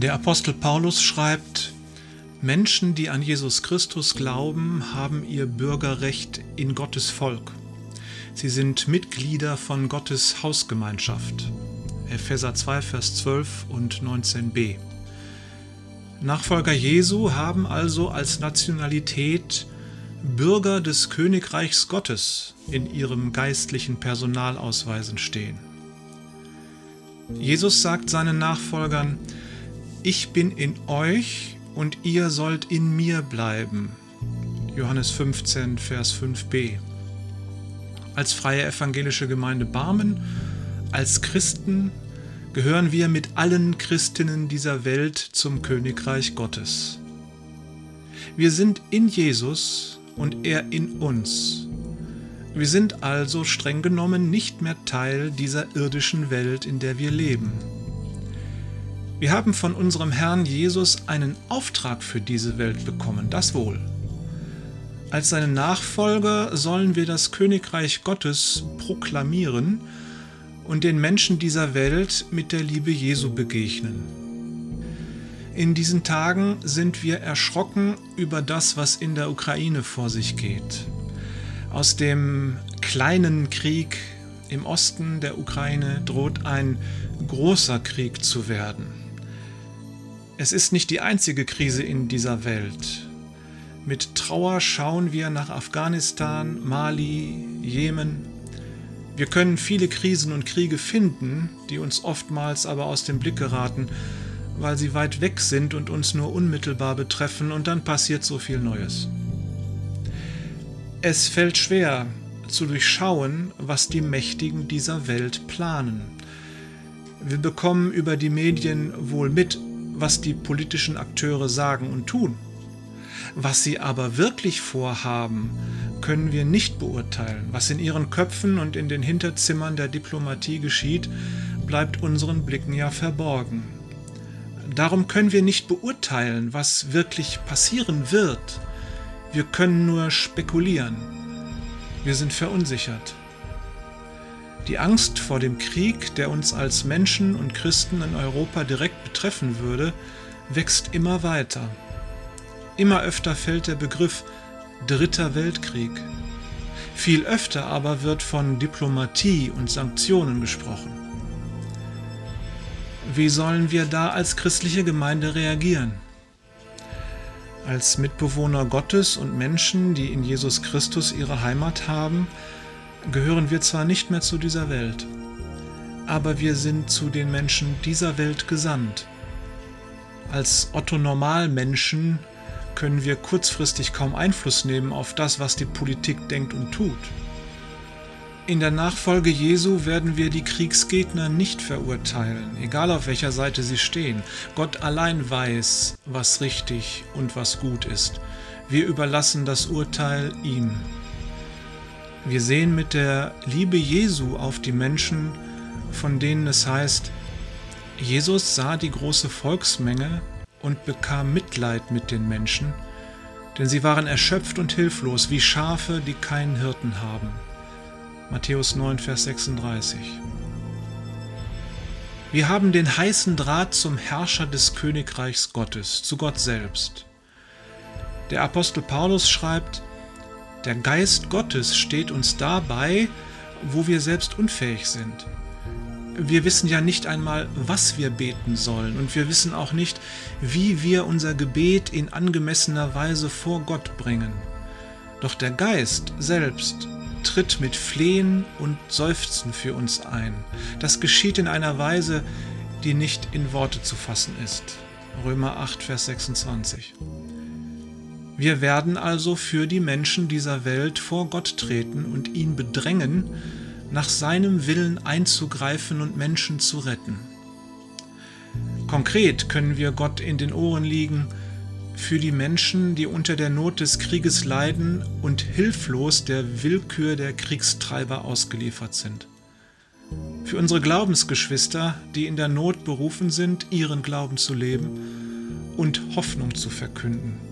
Der Apostel Paulus schreibt, Menschen, die an Jesus Christus glauben, haben ihr Bürgerrecht in Gottes Volk. Sie sind Mitglieder von Gottes Hausgemeinschaft. Epheser 2, Vers 12 und 19b. Nachfolger Jesu haben also als Nationalität Bürger des Königreichs Gottes in ihrem geistlichen Personalausweisen stehen. Jesus sagt seinen Nachfolgern, ich bin in euch und ihr sollt in mir bleiben. Johannes 15, Vers 5b. Als freie evangelische Gemeinde Barmen, als Christen gehören wir mit allen Christinnen dieser Welt zum Königreich Gottes. Wir sind in Jesus und er in uns. Wir sind also streng genommen nicht mehr Teil dieser irdischen Welt, in der wir leben. Wir haben von unserem Herrn Jesus einen Auftrag für diese Welt bekommen, das wohl. Als seine Nachfolger sollen wir das Königreich Gottes proklamieren und den Menschen dieser Welt mit der Liebe Jesu begegnen. In diesen Tagen sind wir erschrocken über das, was in der Ukraine vor sich geht. Aus dem kleinen Krieg im Osten der Ukraine droht ein großer Krieg zu werden. Es ist nicht die einzige Krise in dieser Welt. Mit Trauer schauen wir nach Afghanistan, Mali, Jemen, wir können viele Krisen und Kriege finden, die uns oftmals aber aus dem Blick geraten, weil sie weit weg sind und uns nur unmittelbar betreffen und dann passiert so viel Neues. Es fällt schwer zu durchschauen, was die Mächtigen dieser Welt planen. Wir bekommen über die Medien wohl mit, was die politischen Akteure sagen und tun. Was sie aber wirklich vorhaben, können wir nicht beurteilen. Was in ihren Köpfen und in den Hinterzimmern der Diplomatie geschieht, bleibt unseren Blicken ja verborgen. Darum können wir nicht beurteilen, was wirklich passieren wird. Wir können nur spekulieren. Wir sind verunsichert. Die Angst vor dem Krieg, der uns als Menschen und Christen in Europa direkt betreffen würde, wächst immer weiter. Immer öfter fällt der Begriff Dritter Weltkrieg. Viel öfter aber wird von Diplomatie und Sanktionen gesprochen. Wie sollen wir da als christliche Gemeinde reagieren? Als Mitbewohner Gottes und Menschen, die in Jesus Christus ihre Heimat haben, gehören wir zwar nicht mehr zu dieser Welt, aber wir sind zu den Menschen dieser Welt gesandt. Als Otto Normalmenschen können wir kurzfristig kaum Einfluss nehmen auf das, was die Politik denkt und tut. In der Nachfolge Jesu werden wir die Kriegsgegner nicht verurteilen, egal auf welcher Seite sie stehen. Gott allein weiß, was richtig und was gut ist. Wir überlassen das Urteil ihm. Wir sehen mit der Liebe Jesu auf die Menschen, von denen es heißt, Jesus sah die große Volksmenge und bekam Mitleid mit den Menschen, denn sie waren erschöpft und hilflos wie Schafe, die keinen Hirten haben. Matthäus 9, Vers 36. Wir haben den heißen Draht zum Herrscher des Königreichs Gottes, zu Gott selbst. Der Apostel Paulus schreibt, der Geist Gottes steht uns dabei, wo wir selbst unfähig sind wir wissen ja nicht einmal, was wir beten sollen und wir wissen auch nicht, wie wir unser Gebet in angemessener Weise vor Gott bringen. Doch der Geist selbst tritt mit Flehen und Seufzen für uns ein. Das geschieht in einer Weise, die nicht in Worte zu fassen ist. Römer 8, Vers 26. Wir werden also für die Menschen dieser Welt vor Gott treten und ihn bedrängen, nach seinem Willen einzugreifen und Menschen zu retten. Konkret können wir Gott in den Ohren liegen für die Menschen, die unter der Not des Krieges leiden und hilflos der Willkür der Kriegstreiber ausgeliefert sind. Für unsere Glaubensgeschwister, die in der Not berufen sind, ihren Glauben zu leben und Hoffnung zu verkünden.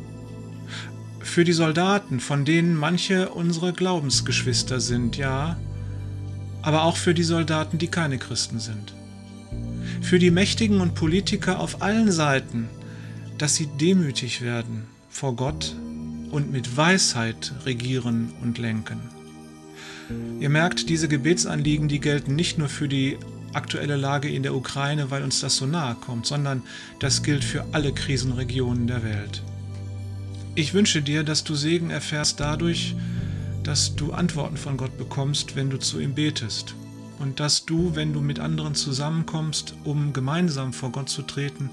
Für die Soldaten, von denen manche unsere Glaubensgeschwister sind, ja, aber auch für die Soldaten, die keine Christen sind. für die Mächtigen und Politiker auf allen Seiten, dass sie demütig werden vor Gott und mit Weisheit regieren und lenken. Ihr merkt, diese Gebetsanliegen, die gelten nicht nur für die aktuelle Lage in der Ukraine, weil uns das so nahe kommt, sondern das gilt für alle Krisenregionen der Welt. Ich wünsche dir, dass du Segen erfährst dadurch, dass du Antworten von Gott bekommst, wenn du zu ihm betest. Und dass du, wenn du mit anderen zusammenkommst, um gemeinsam vor Gott zu treten,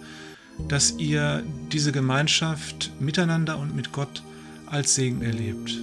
dass ihr diese Gemeinschaft miteinander und mit Gott als Segen erlebt.